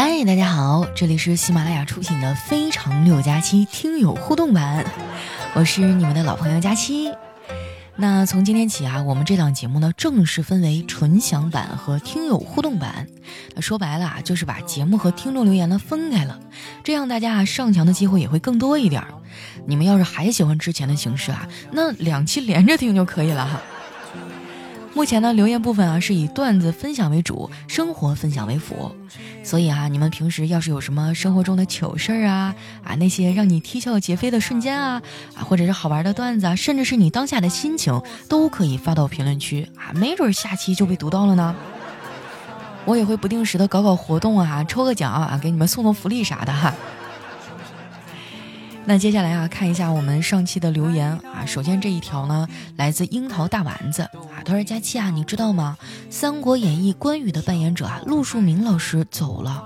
嗨，大家好，这里是喜马拉雅出品的《非常六加七》听友互动版，我是你们的老朋友佳期。那从今天起啊，我们这档节目呢，正式分为纯享版和听友互动版。说白了啊，就是把节目和听众留言呢分开了，这样大家啊上墙的机会也会更多一点。你们要是还喜欢之前的形式啊，那两期连着听就可以了哈。目前呢，留言部分啊是以段子分享为主，生活分享为辅。所以啊，你们平时要是有什么生活中的糗事儿啊啊，那些让你啼笑皆非的瞬间啊啊，或者是好玩的段子啊，甚至是你当下的心情，都可以发到评论区啊，没准下期就被读到了呢。我也会不定时的搞搞活动啊，抽个奖啊，给你们送送福利啥的哈。那接下来啊，看一下我们上期的留言啊。首先这一条呢，来自樱桃大丸子啊，他说：“佳期啊，你知道吗？《三国演义》关羽的扮演者啊，陆树铭老师走了。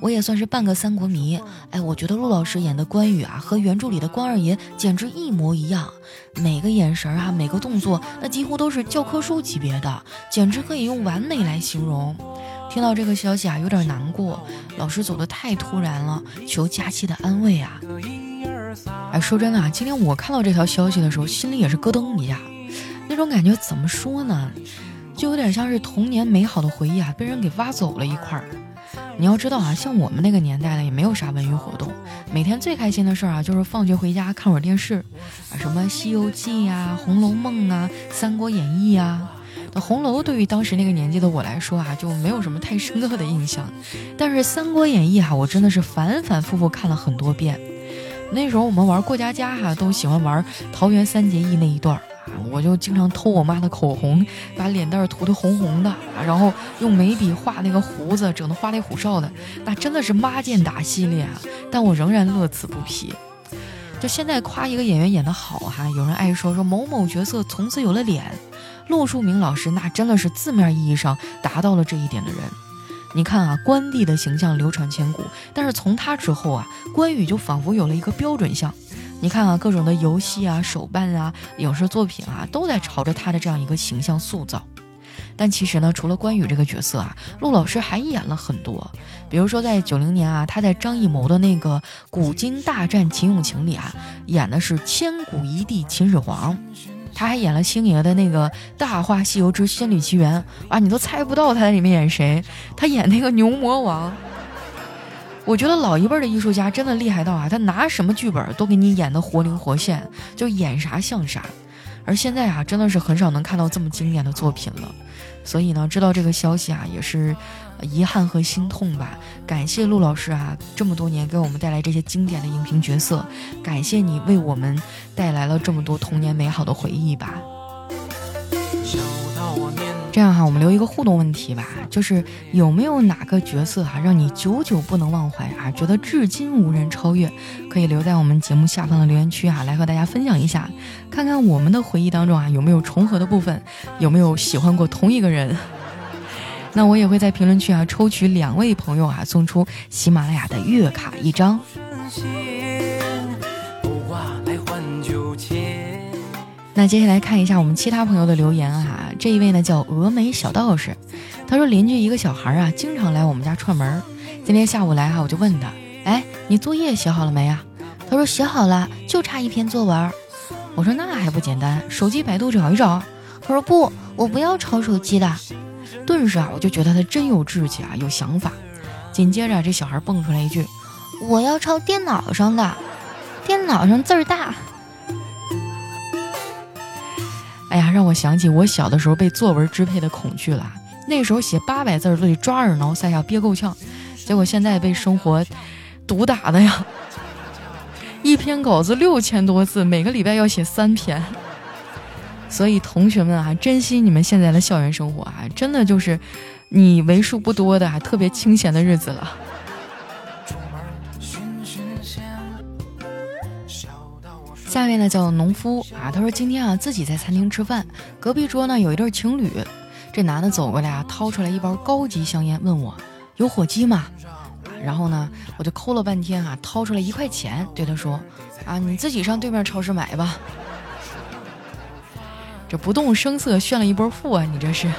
我也算是半个三国迷，哎，我觉得陆老师演的关羽啊，和原著里的关二爷简直一模一样，每个眼神啊，每个动作，那几乎都是教科书级别的，简直可以用完美来形容。听到这个消息啊，有点难过，老师走的太突然了，求佳期的安慰啊。”哎，说真的啊，今天我看到这条消息的时候，心里也是咯噔一下，那种感觉怎么说呢？就有点像是童年美好的回忆啊，被人给挖走了一块儿。你要知道啊，像我们那个年代的也没有啥文娱活动，每天最开心的事儿啊，就是放学回家看会儿电视啊，什么《西游记》呀、《红楼梦》啊、《三国演义》呀。那红楼对于当时那个年纪的我来说啊，就没有什么太深刻的印象，但是《三国演义》哈，我真的是反反复复看了很多遍。那时候我们玩过家家哈，都喜欢玩桃园三结义那一段啊，我就经常偷我妈的口红，把脸蛋涂的红红的，然后用眉笔画那个胡子，整的花里胡哨的，那真的是妈见打系列啊！但我仍然乐此不疲。就现在夸一个演员演得好哈，有人爱说说某某角色从此有了脸，陆树铭老师那真的是字面意义上达到了这一点的人。你看啊，关帝的形象流传千古，但是从他之后啊，关羽就仿佛有了一个标准像。你看啊，各种的游戏啊、手办啊、影视作品啊，都在朝着他的这样一个形象塑造。但其实呢，除了关羽这个角色啊，陆老师还演了很多。比如说在九零年啊，他在张艺谋的那个《古今大战秦俑情》里啊，演的是千古一帝秦始皇。他还演了星爷的那个《大话西游之仙女奇缘》啊，你都猜不到他在里面演谁。他演那个牛魔王。我觉得老一辈的艺术家真的厉害到啊，他拿什么剧本都给你演的活灵活现，就演啥像啥。而现在啊，真的是很少能看到这么经典的作品了。所以呢，知道这个消息啊，也是遗憾和心痛吧。感谢陆老师啊，这么多年给我们带来这些经典的荧屏角色，感谢你为我们带来了这么多童年美好的回忆吧。这样哈，我们留一个互动问题吧，就是有没有哪个角色哈让你久久不能忘怀啊？觉得至今无人超越，可以留在我们节目下方的留言区啊，来和大家分享一下，看看我们的回忆当中啊有没有重合的部分，有没有喜欢过同一个人？那我也会在评论区啊抽取两位朋友啊送出喜马拉雅的月卡一张。那接下来看一下我们其他朋友的留言啊，这一位呢叫峨眉小道士，他说邻居一个小孩啊，经常来我们家串门。今天下午来哈，我就问他，哎，你作业写好了没啊？他说写好了，就差一篇作文。我说那还不简单，手机百度找一找。他说不，我不要抄手机的。顿时啊，我就觉得他真有志气啊，有想法。紧接着这小孩蹦出来一句，我要抄电脑上的，电脑上字儿大。让我想起我小的时候被作文支配的恐惧了。那时候写八百字都得抓耳挠腮呀，憋够呛。结果现在被生活毒打的呀，一篇稿子六千多字，每个礼拜要写三篇。所以同学们啊，珍惜你们现在的校园生活啊，真的就是你为数不多的还特别清闲的日子了。下面呢叫农夫啊，他说今天啊自己在餐厅吃饭，隔壁桌呢有一对情侣，这男的走过来啊，掏出来一包高级香烟，问我有火机吗？然后呢我就抠了半天啊，掏出来一块钱，对他说啊你自己上对面超市买吧。这不动声色炫了一波富啊，你这是。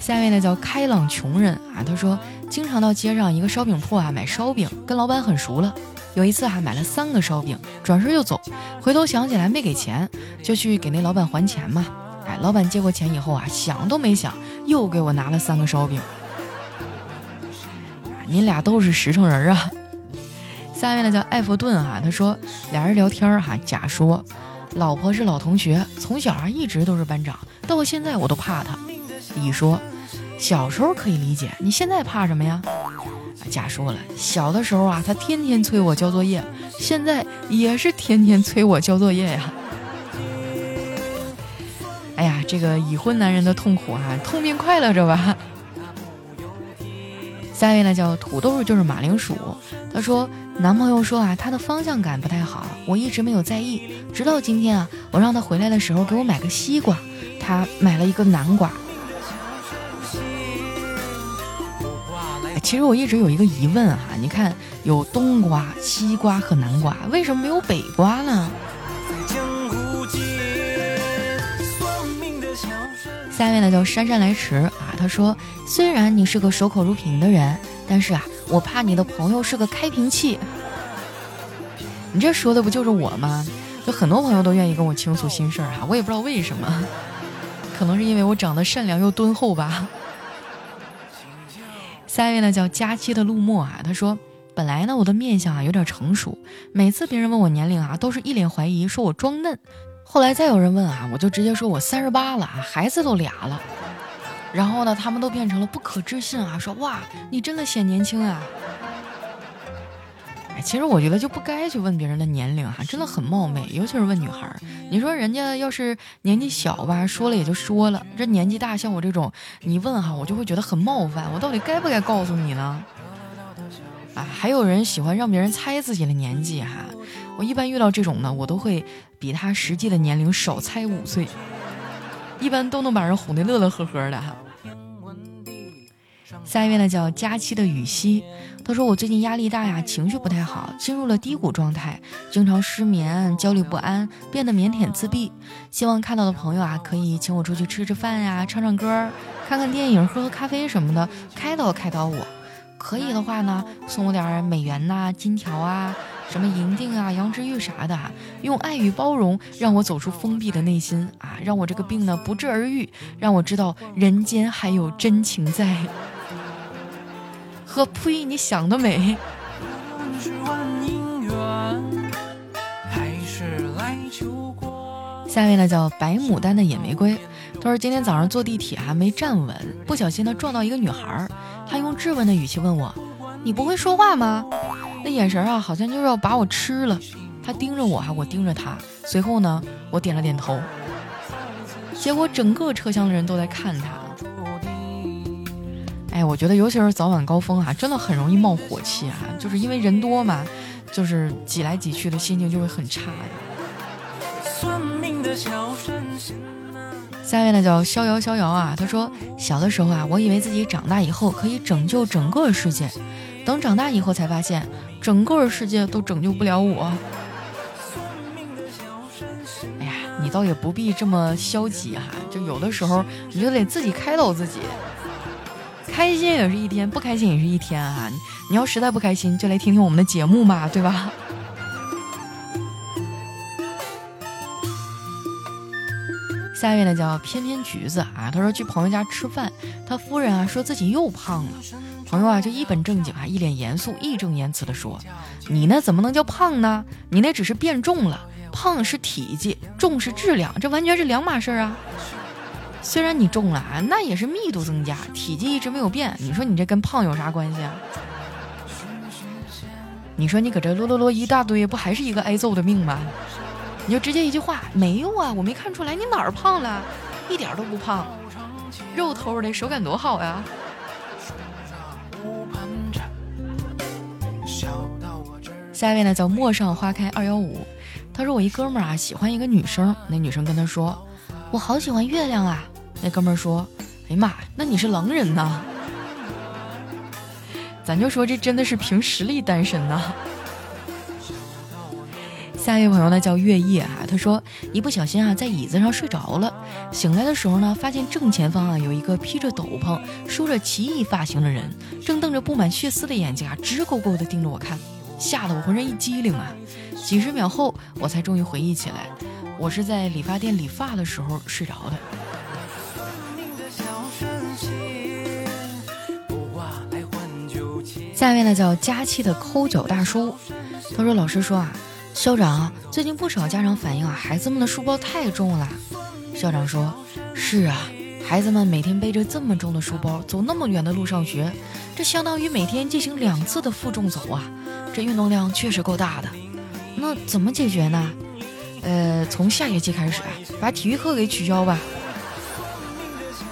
下面呢叫开朗穷人啊，他说经常到街上一个烧饼铺啊买烧饼，跟老板很熟了。有一次还买了三个烧饼，转身就走，回头想起来没给钱，就去给那老板还钱嘛。哎，老板接过钱以后啊，想都没想，又给我拿了三个烧饼。你俩都是实诚人啊。下面呢叫艾弗顿哈，他说俩人聊天哈，甲说老婆是老同学，从小啊一直都是班长，到现在我都怕他。乙说小时候可以理解，你现在怕什么呀？甲说了，小的时候啊，他天天催我交作业，现在也是天天催我交作业呀。哎呀，这个已婚男人的痛苦啊，痛并快乐着吧。下一位呢叫土豆就是马铃薯，他说男朋友说啊，他的方向感不太好，我一直没有在意，直到今天啊，我让他回来的时候给我买个西瓜，他买了一个南瓜。其实我一直有一个疑问哈，你看有冬瓜、西瓜和南瓜，为什么没有北瓜呢？下面呢叫姗姗来迟啊，他说虽然你是个守口如瓶的人，但是啊，我怕你的朋友是个开瓶器。你这说的不就是我吗？就很多朋友都愿意跟我倾诉心事儿哈，我也不知道为什么，可能是因为我长得善良又敦厚吧。下一位呢叫佳期的陆墨啊，他说：“本来呢我的面相啊有点成熟，每次别人问我年龄啊，都是一脸怀疑，说我装嫩。后来再有人问啊，我就直接说我三十八了啊，孩子都俩了。然后呢，他们都变成了不可置信啊，说哇，你真的显年轻啊。”其实我觉得就不该去问别人的年龄哈，真的很冒昧，尤其是问女孩。你说人家要是年纪小吧，说了也就说了；这年纪大，像我这种，你问哈，我就会觉得很冒犯。我到底该不该告诉你呢？啊，还有人喜欢让别人猜自己的年纪哈。我一般遇到这种呢，我都会比他实际的年龄少猜五岁，一般都能把人哄得乐乐呵呵的哈。下一位呢叫佳期的雨熙，他说我最近压力大呀，情绪不太好，进入了低谷状态，经常失眠、焦虑不安，变得腼腆自闭。希望看到的朋友啊，可以请我出去吃吃饭呀，唱唱歌，看看电影，喝喝咖啡什么的，开导开导我。可以的话呢，送我点美元呐、金条啊、什么银锭啊、羊脂玉啥的，用爱与包容让我走出封闭的内心啊，让我这个病呢不治而愈，让我知道人间还有真情在。呵呸！你想得美。下面呢叫白牡丹的野玫瑰，他说今天早上坐地铁还没站稳，不小心呢撞到一个女孩儿，她用质问的语气问我：“你不会说话吗？”那眼神啊，好像就是要把我吃了。她盯着我，哈，我盯着她，随后呢，我点了点头。结果整个车厢的人都在看她。哎，我觉得尤其是早晚高峰啊，真的很容易冒火气啊，就是因为人多嘛，就是挤来挤去的心情就会很差呀。算命的小神下面呢叫逍遥逍遥啊，他说小的时候啊，我以为自己长大以后可以拯救整个世界，等长大以后才发现，整个世界都拯救不了我。哎呀，你倒也不必这么消极哈，就有的时候你就得自己开导自己。开心也是一天，不开心也是一天啊！你要实在不开心，就来听听我们的节目嘛，对吧？下一位呢叫偏偏橘子啊，他说去朋友家吃饭，他夫人啊说自己又胖了，朋友啊就一本正经啊，一脸严肃、义正言辞的说：“你那怎么能叫胖呢？你那只是变重了，胖是体积，重是质量，这完全是两码事啊！”虽然你重了啊，那也是密度增加，体积一直没有变。你说你这跟胖有啥关系啊？你说你搁这啰啰啰一大堆，不还是一个挨揍的命吗？你就直接一句话，没有啊，我没看出来你哪儿胖了，一点都不胖，肉头的手感多好呀。下一位呢叫陌上花开二幺五，他说我一哥们儿啊喜欢一个女生，那女生跟他说，我好喜欢月亮啊。那哥们儿说：“哎呀妈，那你是狼人呐？咱就说这真的是凭实力单身呐。”下一位朋友呢叫月夜啊，他说一不小心啊在椅子上睡着了，醒来的时候呢发现正前方啊有一个披着斗篷、梳着奇异发型的人，正瞪着布满血丝的眼睛啊直勾勾的盯着我看，吓得我浑身一激灵啊！几十秒后我才终于回忆起来，我是在理发店理发的时候睡着的。下面呢叫佳期的抠脚大叔，他说老师说啊。校长，最近不少家长反映啊，孩子们的书包太重了。校长说：“是啊，孩子们每天背着这么重的书包，走那么远的路上学，这相当于每天进行两次的负重走啊，这运动量确实够大的。那怎么解决呢？呃，从下学期开始，把体育课给取消吧。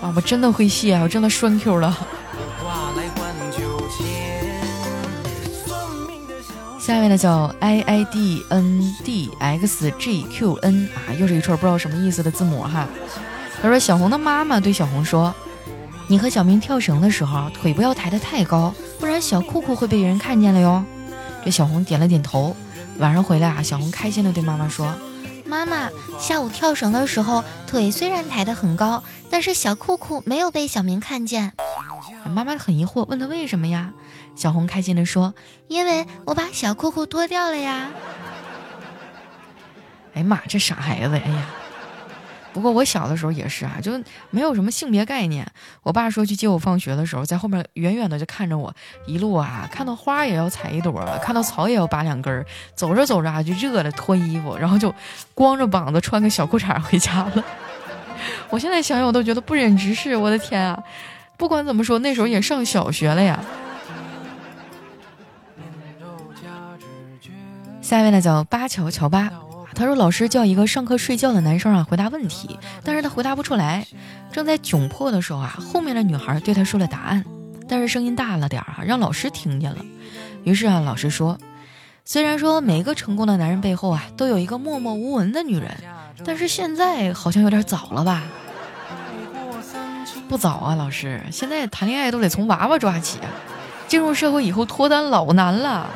啊，我真的会谢，我真的栓 Q 了。”下面呢叫 i i d n d x g q n 啊，又是一串不知道什么意思的字母哈。他说小红的妈妈对小红说：“你和小明跳绳的时候，腿不要抬得太高，不然小裤裤会被人看见了哟。”这小红点了点头。晚上回来啊，小红开心的对妈妈说：“妈妈，下午跳绳的时候，腿虽然抬得很高，但是小裤裤没有被小明看见。”妈妈很疑惑，问他为什么呀？小红开心地说：“因为我把小裤裤脱掉了呀！”哎呀妈，这傻孩子！哎呀，不过我小的时候也是啊，就没有什么性别概念。我爸说去接我放学的时候，在后面远远的就看着我，一路啊，看到花也要采一朵，看到草也要拔两根儿。走着走着啊，就热了，脱衣服，然后就光着膀子穿个小裤衩回家了。我现在想想，我都觉得不忍直视。我的天啊！不管怎么说，那时候也上小学了呀。下一位呢叫八乔乔八，他说老师叫一个上课睡觉的男生啊回答问题，但是他回答不出来。正在窘迫的时候啊，后面的女孩对他说了答案，但是声音大了点啊，让老师听见了。于是啊，老师说，虽然说每个成功的男人背后啊都有一个默默无闻的女人，但是现在好像有点早了吧。不早啊，老师，现在谈恋爱都得从娃娃抓起啊！进入社会以后脱单老难了。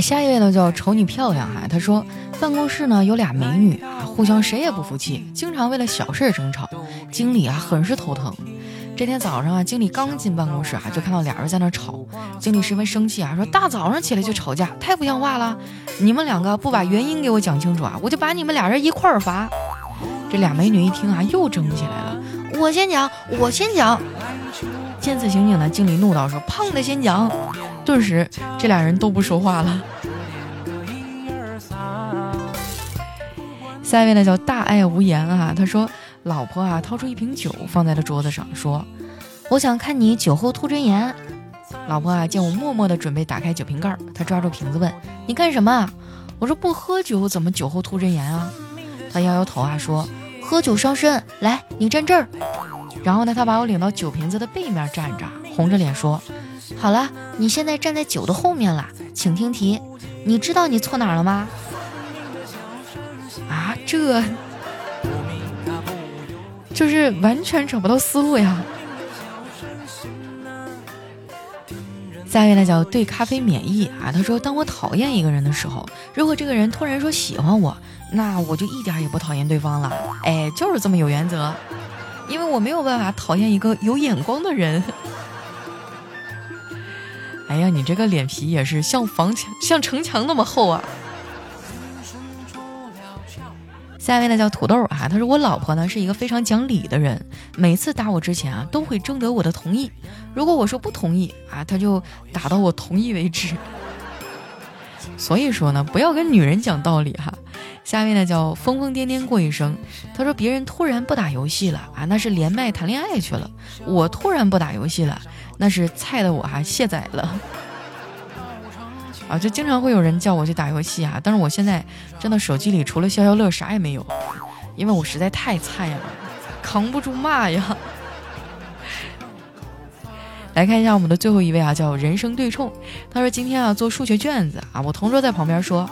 下一位呢叫瞅你漂亮哈，他说办公室呢有俩美女啊，互相谁也不服气，经常为了小事争吵，经理啊很是头疼。这天早上啊，经理刚进办公室啊，就看到俩人在那吵，经理十分生气啊，说大早上起来就吵架，太不像话了！你们两个不把原因给我讲清楚啊，我就把你们俩人一块儿罚。这俩美女一听啊，又争起来了。我先讲，我先讲。见此情景呢，经理怒道：“说胖的先讲。”顿时，这俩人都不说话了。下一位呢，叫大爱无言啊。他说：“老婆啊，掏出一瓶酒放在了桌子上，说：我想看你酒后吐真言。”老婆啊，见我默默的准备打开酒瓶盖，他抓住瓶子问：“你干什么？”我说：“不喝酒，怎么酒后吐真言啊？”他摇摇头啊，说。喝酒伤身，来，你站这儿。然后呢，他把我领到酒瓶子的背面站着，红着脸说：“好了，你现在站在酒的后面了，请听题。你知道你错哪儿了吗？”啊，这就是完全找不到思路呀。下一位呢叫对咖啡免疫啊，他说：“当我讨厌一个人的时候，如果这个人突然说喜欢我。”那我就一点也不讨厌对方了，哎，就是这么有原则，因为我没有办法讨厌一个有眼光的人。哎呀，你这个脸皮也是像房墙、像城墙那么厚啊！下一位呢叫土豆啊，他说我老婆呢是一个非常讲理的人，每次打我之前啊都会征得我的同意，如果我说不同意啊，他就打到我同意为止。所以说呢，不要跟女人讲道理哈。下面呢叫疯疯癫癫过一生。他说别人突然不打游戏了啊，那是连麦谈恋爱去了。我突然不打游戏了，那是菜的我还卸载了。啊，就经常会有人叫我去打游戏啊，但是我现在真的手机里除了消消乐啥也没有，因为我实在太菜了，扛不住骂呀。来看一下我们的最后一位啊，叫人生对冲。他说今天啊做数学卷子啊，我同桌在旁边说，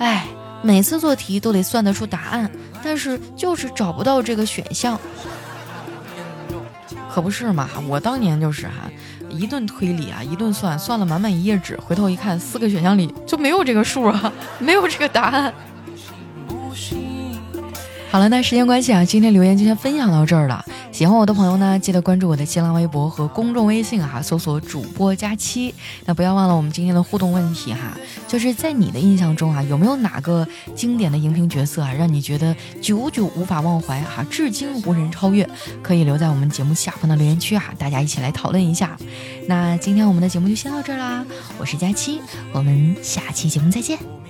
哎。每次做题都得算得出答案，但是就是找不到这个选项。可不是嘛，我当年就是哈，一顿推理啊，一顿算，算了满满一页纸，回头一看，四个选项里就没有这个数啊，没有这个答案。好了，那时间关系啊，今天留言就先分享到这儿了。喜欢我的朋友呢，记得关注我的新浪微博和公众微信哈，搜索主播佳期。那不要忘了我们今天的互动问题哈，就是在你的印象中啊，有没有哪个经典的荧屏角色啊，让你觉得久久无法忘怀哈，至今无人超越？可以留在我们节目下方的留言区啊，大家一起来讨论一下。那今天我们的节目就先到这儿啦，我是佳期，我们下期节目再见。